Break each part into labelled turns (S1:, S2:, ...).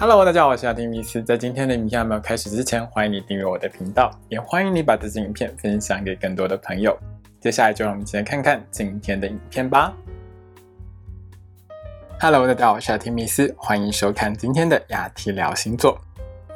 S1: Hello，大家好，我是阿丁米斯。在今天的影片还没有开始之前，欢迎你订阅我的频道，也欢迎你把这支影片分享给更多的朋友。接下来就让我们一起来看看今天的影片吧。Hello，大家好，我是阿丁米斯，欢迎收看今天的雅提聊星座。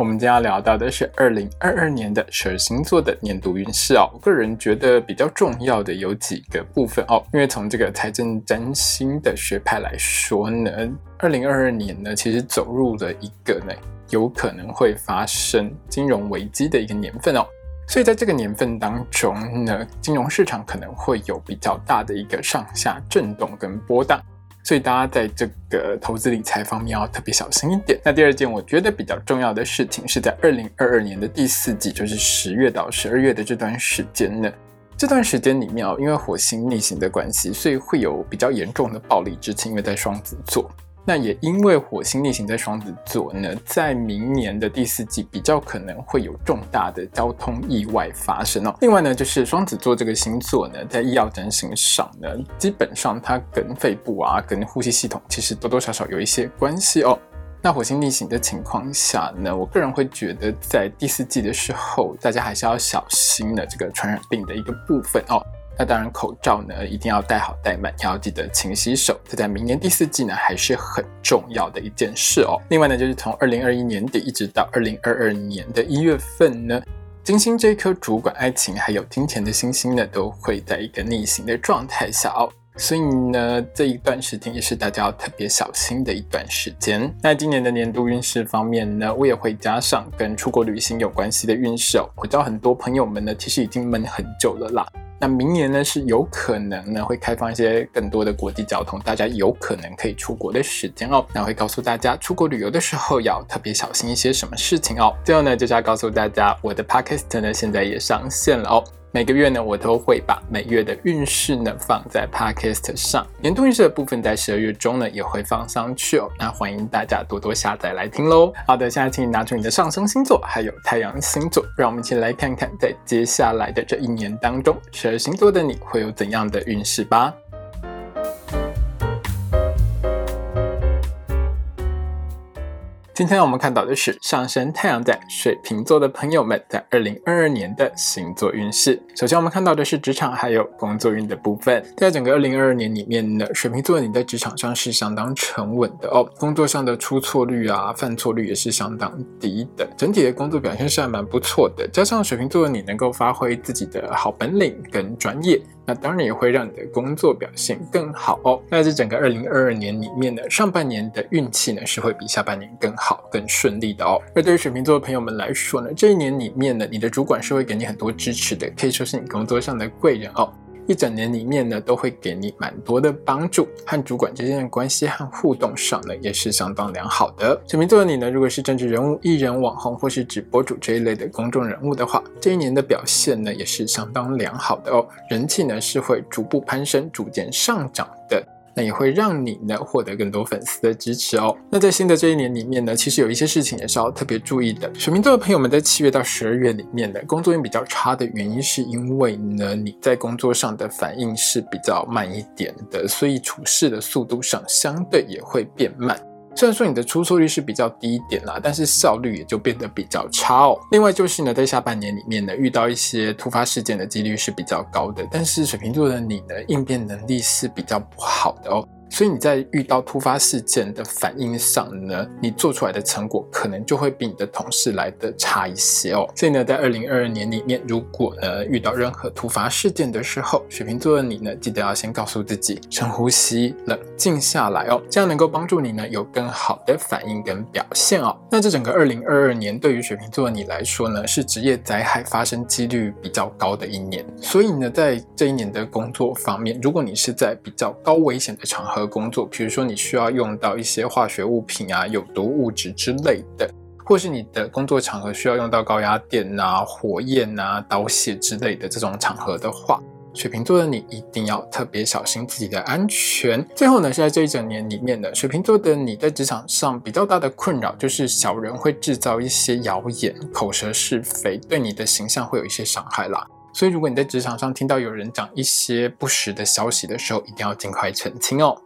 S1: 我们今天要聊到的是二零二二年的十二星座的年度运势哦。我个人觉得比较重要的有几个部分哦，因为从这个财政占星的学派来说呢，二零二二年呢其实走入了一个呢有可能会发生金融危机的一个年份哦。所以在这个年份当中呢，金融市场可能会有比较大的一个上下震动跟波荡。所以大家在这个投资理财方面要特别小心一点。那第二件我觉得比较重要的事情是在二零二二年的第四季，就是十月到十二月的这段时间呢。这段时间里面哦，因为火星逆行的关系，所以会有比较严重的暴力之情，因为在双子座。那也因为火星逆行在双子座呢，在明年的第四季比较可能会有重大的交通意外发生哦。另外呢，就是双子座这个星座呢，在医药整形上呢，基本上它跟肺部啊、跟呼吸系统其实多多少少有一些关系哦。那火星逆行的情况下呢，我个人会觉得在第四季的时候，大家还是要小心的这个传染病的一个部分哦。那当然，口罩呢一定要戴好戴满，要记得勤洗手。这在明年第四季呢还是很重要的一件事哦。另外呢，就是从二零二一年底一直到二零二二年的一月份呢，金星这颗主管爱情还有金钱的星星呢，都会在一个逆行的状态下哦。所以呢，这一段时间也是大家要特别小心的一段时间。那今年的年度运势方面呢，我也会加上跟出国旅行有关系的运势哦。我知道很多朋友们呢，其实已经闷很久了啦。那明年呢是有可能呢会开放一些更多的国际交通，大家有可能可以出国的时间哦。那会告诉大家出国旅游的时候要特别小心一些什么事情哦。最后呢就是要告诉大家，我的 podcast 呢现在也上线了哦。每个月呢，我都会把每月的运势呢放在 Podcast 上，年度运势的部分在十二月中呢也会放上去哦。那欢迎大家多多下载来听喽。好的，现在请你拿出你的上升星座还有太阳星座，让我们一起来看看在接下来的这一年当中，十二星座的你会有怎样的运势吧。今天我们看到的是上升太阳在水瓶座的朋友们在二零二二年的星座运势。首先，我们看到的是职场还有工作运的部分。在整个二零二二年里面呢，水瓶座你在职场上是相当沉稳的哦，工作上的出错率啊、犯错率也是相当低的，整体的工作表现是还蛮不错的。加上水瓶座的你能够发挥自己的好本领跟专业。那当然也会让你的工作表现更好哦。那这整个二零二二年里面呢，上半年的运气呢是会比下半年更好、更顺利的哦。而对于水瓶座的朋友们来说呢，这一年里面呢，你的主管是会给你很多支持的，可以说是你工作上的贵人哦。一整年里面呢，都会给你蛮多的帮助，和主管之间的关系和互动上呢，也是相当良好的。水瓶座的你呢，如果是政治人物、艺人、网红或是直播主这一类的公众人物的话，这一年的表现呢，也是相当良好的哦，人气呢是会逐步攀升、逐渐上涨的。那也会让你呢获得更多粉丝的支持哦。那在新的这一年里面呢，其实有一些事情也是要特别注意的。水瓶座的朋友们在七月到十二月里面的，工作运比较差的原因，是因为呢你在工作上的反应是比较慢一点的，所以处事的速度上相对也会变慢。虽然说你的出错率是比较低一点啦，但是效率也就变得比较差哦。另外就是呢，在下半年里面呢，遇到一些突发事件的几率是比较高的，但是水瓶座的你的，应变能力是比较不好的哦。所以你在遇到突发事件的反应上呢，你做出来的成果可能就会比你的同事来的差一些哦。所以呢，在二零二二年里面，如果呢遇到任何突发事件的时候，水瓶座的你呢，记得要先告诉自己深呼吸，冷静下来哦，这样能够帮助你呢有更好的反应跟表现哦。那这整个二零二二年对于水瓶座的你来说呢，是职业灾害发生几率比较高的一年。所以呢，在这一年的工作方面，如果你是在比较高危险的场合，工作，比如说你需要用到一些化学物品啊、有毒物质之类的，或是你的工作场合需要用到高压电啊、火焰啊、刀械之类的这种场合的话，水瓶座的你一定要特别小心自己的安全。最后呢，是在这一整年里面的水瓶座的你在职场上比较大的困扰，就是小人会制造一些谣言、口舌是非，对你的形象会有一些伤害啦。所以如果你在职场上听到有人讲一些不实的消息的时候，一定要尽快澄清哦。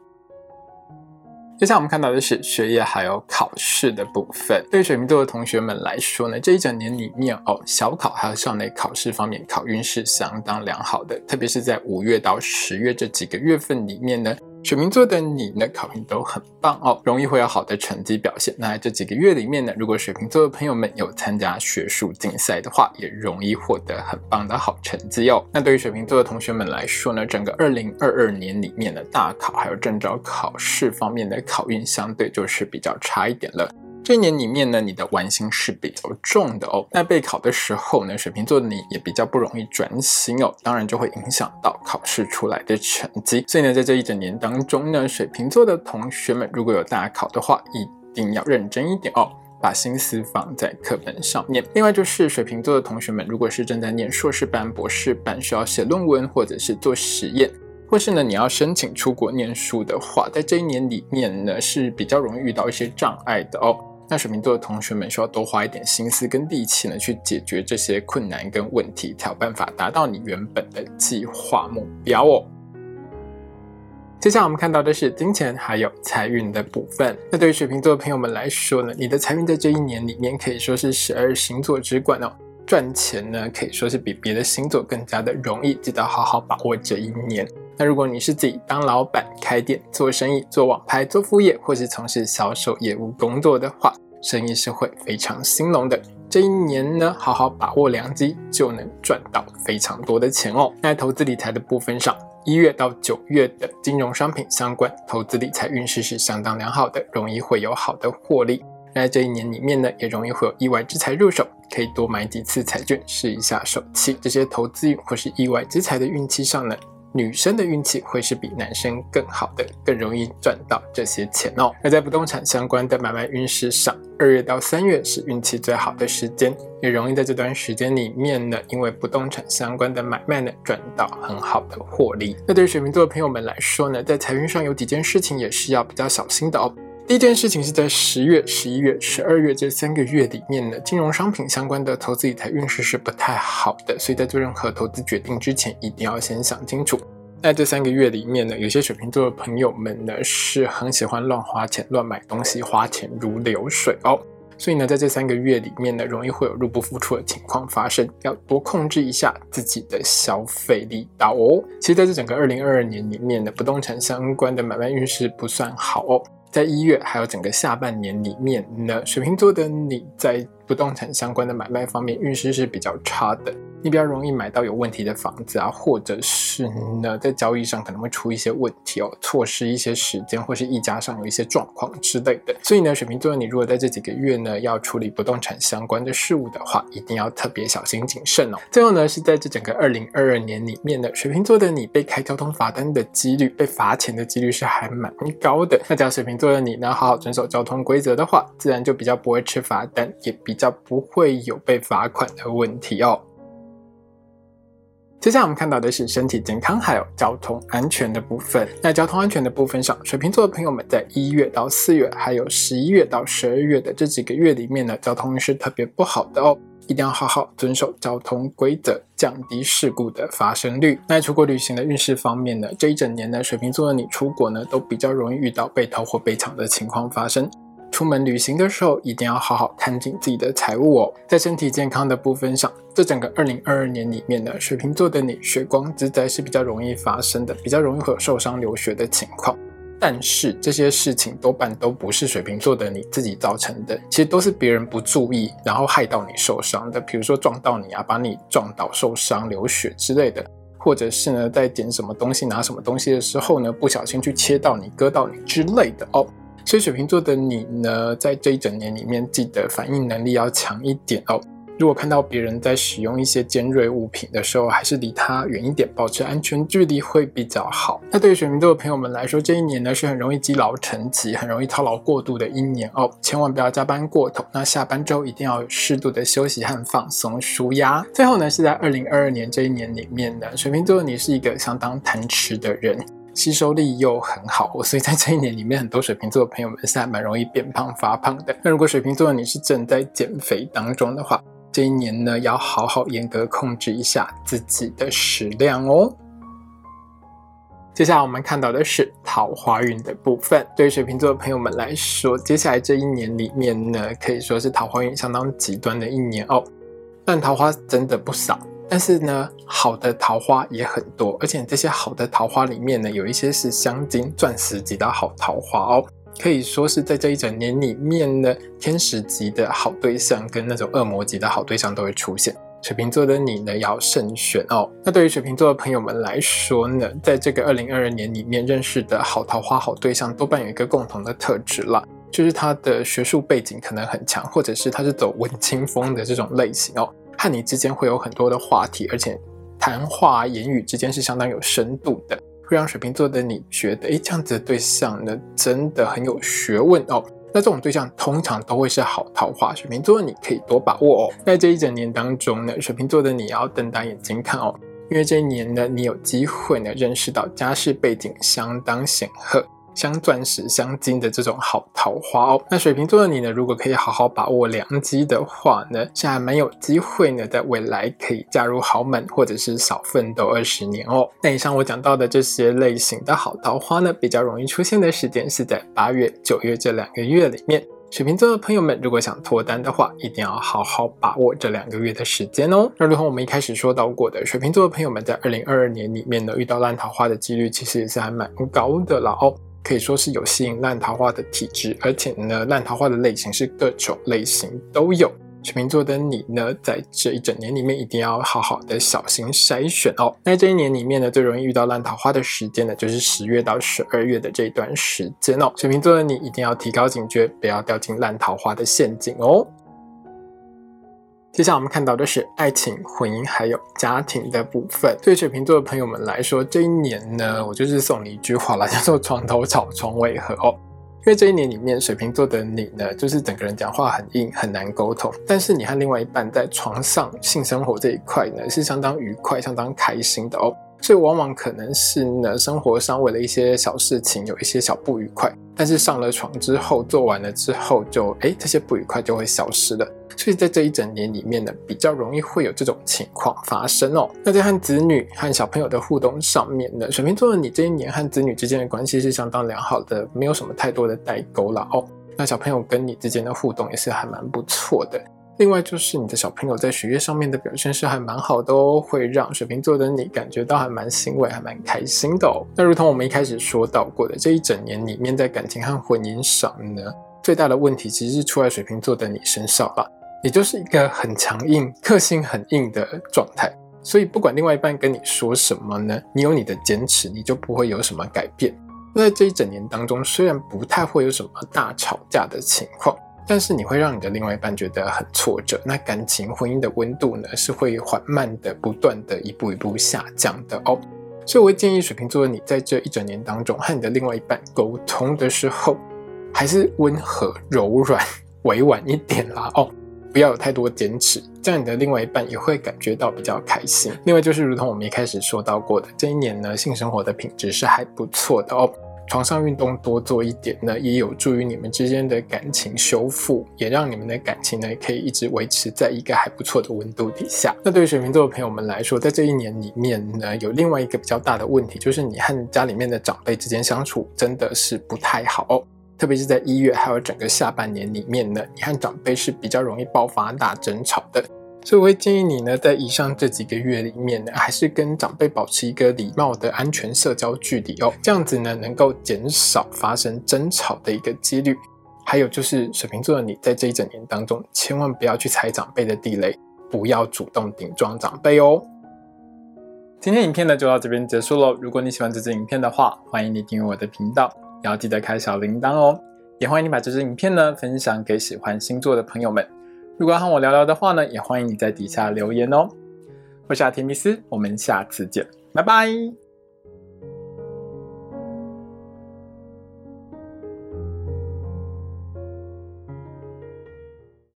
S1: 接下来我们看到的是学业还有考试的部分。对水瓶座的同学们来说呢，这一整年里面哦，小考还有校内考试方面考运是相当良好的，特别是在五月到十月这几个月份里面呢。水瓶座的你呢，考运都很棒哦，容易会有好的成绩表现。那这几个月里面呢，如果水瓶座的朋友们有参加学术竞赛的话，也容易获得很棒的好成绩哦。那对于水瓶座的同学们来说呢，整个二零二二年里面的大考还有证照考试方面的考运，相对就是比较差一点了。这一年里面呢，你的玩心是比较重的哦。那备考的时候呢，水瓶座的你也比较不容易专心哦，当然就会影响到考试出来的成绩。所以呢，在这一整年当中呢，水瓶座的同学们如果有大考的话，一定要认真一点哦，把心思放在课本上面。另外就是水瓶座的同学们，如果是正在念硕士班、博士班，需要写论文或者是做实验，或是呢你要申请出国念书的话，在这一年里面呢是比较容易遇到一些障碍的哦。那水瓶座的同学们需要多花一点心思跟力气呢，去解决这些困难跟问题，才有办法达到你原本的计划目标哦。接下来我们看到的是金钱还有财运的部分。那对于水瓶座的朋友们来说呢，你的财运在这一年里面可以说是十二星座之冠哦，赚钱呢可以说是比别的星座更加的容易，记得好好把握这一年。那如果你是自己当老板、开店、做生意、做网拍、做副业，或是从事销售业务工作的话，生意是会非常兴隆的。这一年呢，好好把握良机，就能赚到非常多的钱哦。在投资理财的部分上，一月到九月的金融商品相关投资理财运势是相当良好的，容易会有好的获利。在这一年里面呢，也容易会有意外之财入手，可以多买几次彩券试一下手气。这些投资或是意外之财的运气上呢。女生的运气会是比男生更好的，更容易赚到这些钱哦。那在不动产相关的买卖运势上，二月到三月是运气最好的时间，也容易在这段时间里面呢，因为不动产相关的买卖呢，赚到很好的获利。那对于水瓶座的朋友们来说呢，在财运上有几件事情也是要比较小心的哦。第一件事情是在十月、十一月、十二月这三个月里面呢，金融商品相关的投资理财运势是不太好的，所以在做任何投资决定之前，一定要先想清楚。在这三个月里面呢，有些水瓶座的朋友们呢，是很喜欢乱花钱、乱买东西，花钱如流水哦。所以呢，在这三个月里面呢，容易会有入不敷出的情况发生，要多控制一下自己的消费力道哦。其实，在这整个二零二二年里面呢，不动产相关的买卖运势不算好哦。在一月还有整个下半年里面呢，水瓶座的你在不动产相关的买卖方面运势是比较差的。你比较容易买到有问题的房子啊，或者是呢，在交易上可能会出一些问题哦，错失一些时间，或是溢价上有一些状况之类的。所以呢，水瓶座的你如果在这几个月呢要处理不动产相关的事物的话，一定要特别小心谨慎哦。最后呢，是在这整个二零二二年里面呢，水瓶座的你被开交通罚单的几率，被罚钱的几率是还蛮高的。那只要水瓶座的你呢好好遵守交通规则的话，自然就比较不会吃罚单，也比较不会有被罚款的问题哦。接下来我们看到的是身体健康还有交通安全的部分。那交通安全的部分上，水瓶座的朋友们在一月到四月，还有十一月到十二月的这几个月里面呢，交通运势特别不好的哦，一定要好好遵守交通规则，降低事故的发生率。那出国旅行的运势方面呢，这一整年呢，水瓶座的你出国呢，都比较容易遇到被偷或被抢的情况发生。出门旅行的时候，一定要好好看紧自己的财物哦。在身体健康的部分上，这整个二零二二年里面呢，水瓶座的你血光之灾是比较容易发生的，比较容易会有受伤流血的情况。但是这些事情多半都不是水瓶座的你自己造成的，其实都是别人不注意，然后害到你受伤的。比如说撞到你啊，把你撞倒受伤流血之类的，或者是呢，在捡什么东西拿什么东西的时候呢，不小心去切到你、割到你之类的哦。所以水瓶座的你呢，在这一整年里面，记得反应能力要强一点哦。如果看到别人在使用一些尖锐物品的时候，还是离他远一点，保持安全距离会比较好。那对于水瓶座的朋友们来说，这一年呢是很容易积劳成疾、很容易操劳过度的一年哦，千万不要加班过头。那下班之后一定要适度的休息和放松、舒压。最后呢，是在二零二二年这一年里面呢，水瓶座的你是一个相当贪吃的人。吸收力又很好，所以在这一年里面，很多水瓶座的朋友们是还蛮容易变胖发胖的。那如果水瓶座你是正在减肥当中的话，这一年呢要好好严格控制一下自己的食量哦。接下来我们看到的是桃花运的部分。对于水瓶座的朋友们来说，接下来这一年里面呢，可以说是桃花运相当极端的一年哦。但桃花真的不少，但是呢，好的桃花也很多，而且这些好的桃花里面呢，有一些是镶金钻石级的好桃花哦。可以说是在这一整年里面呢，天使级的好对象跟那种恶魔级的好对象都会出现。水瓶座的你呢，要慎选哦。那对于水瓶座的朋友们来说呢，在这个二零二二年里面认识的好桃花、好对象，多半有一个共同的特质啦，就是他的学术背景可能很强，或者是他是走文青风的这种类型哦，和你之间会有很多的话题，而且谈话言语之间是相当有深度的，会让水瓶座的你觉得，哎，这样子的对象呢，真的很有学问哦。那这种对象通常都会是好桃花，水瓶座的你可以多把握哦。在这一整年当中呢，水瓶座的你要瞪大眼睛看哦，因为这一年呢，你有机会呢认识到家世背景相当显赫。镶钻石、镶金的这种好桃花哦。那水瓶座的你呢？如果可以好好把握良机的话呢，是还蛮有机会呢，在未来可以嫁入豪门，或者是少奋斗二十年哦。那以上我讲到的这些类型的好桃花呢，比较容易出现的时间是在八月、九月这两个月里面。水瓶座的朋友们，如果想脱单的话，一定要好好把握这两个月的时间哦。那如同我们一开始说到过的，水瓶座的朋友们在二零二二年里面呢，遇到烂桃花的几率其实也是还蛮高的了哦。可以说是有吸引烂桃花的体质，而且呢，烂桃花的类型是各种类型都有。水瓶座的你呢，在这一整年里面一定要好好的小心筛选哦。那这一年里面呢，最容易遇到烂桃花的时间呢，就是十月到十二月的这段时间哦。水瓶座的你一定要提高警觉，不要掉进烂桃花的陷阱哦。接下来我们看到的是爱情、婚姻还有家庭的部分。对水瓶座的朋友们来说，这一年呢，我就是送你一句话了，叫做“床头吵，床尾和”哦。因为这一年里面，水瓶座的你呢，就是整个人讲话很硬，很难沟通。但是你和另外一半在床上性生活这一块呢，是相当愉快、相当开心的哦。所以往往可能是呢，生活上为了一些小事情有一些小不愉快，但是上了床之后，做完了之后，就哎，这些不愉快就会消失了。所以在这一整年里面呢，比较容易会有这种情况发生哦。那在和子女和小朋友的互动上面呢，水瓶座的你这一年和子女之间的关系是相当良好的，没有什么太多的代沟了哦。那小朋友跟你之间的互动也是还蛮不错的。另外就是你的小朋友在学业上面的表现是还蛮好的哦，会让水瓶座的你感觉到还蛮欣慰，还蛮开心的哦。那如同我们一开始说到过的，这一整年里面在感情和婚姻上呢，最大的问题其实是出在水瓶座的你身上吧。也就是一个很强硬、个性很硬的状态，所以不管另外一半跟你说什么呢，你有你的坚持，你就不会有什么改变。那在这一整年当中，虽然不太会有什么大吵架的情况，但是你会让你的另外一半觉得很挫折。那感情、婚姻的温度呢，是会缓慢的、不断的一步一步下降的哦。所以我会建议水瓶座的你，在这一整年当中和你的另外一半沟通的时候，还是温和、柔软、委婉一点啦哦。不要有太多坚持，这样你的另外一半也会感觉到比较开心。另外就是，如同我们一开始说到过的，这一年呢，性生活的品质是还不错的哦。床上运动多做一点呢，也有助于你们之间的感情修复，也让你们的感情呢可以一直维持在一个还不错的温度底下。那对于水瓶座的朋友们来说，在这一年里面呢，有另外一个比较大的问题，就是你和家里面的长辈之间相处真的是不太好。特别是在一月还有整个下半年里面呢，你和长辈是比较容易爆发大争吵的，所以我会建议你呢，在以上这几个月里面呢，还是跟长辈保持一个礼貌的安全社交距离哦，这样子呢，能够减少发生争吵的一个几率。还有就是水瓶座的你在这一整年当中，千万不要去踩长辈的地雷，不要主动顶撞长辈哦。今天影片呢就到这边结束喽。如果你喜欢这支影片的话，欢迎你订阅我的频道。也要记得开小铃铛哦，也欢迎你把这支影片呢分享给喜欢星座的朋友们。如果要和我聊聊的话呢，也欢迎你在底下留言哦。我是阿提米斯，我们下次见，拜拜。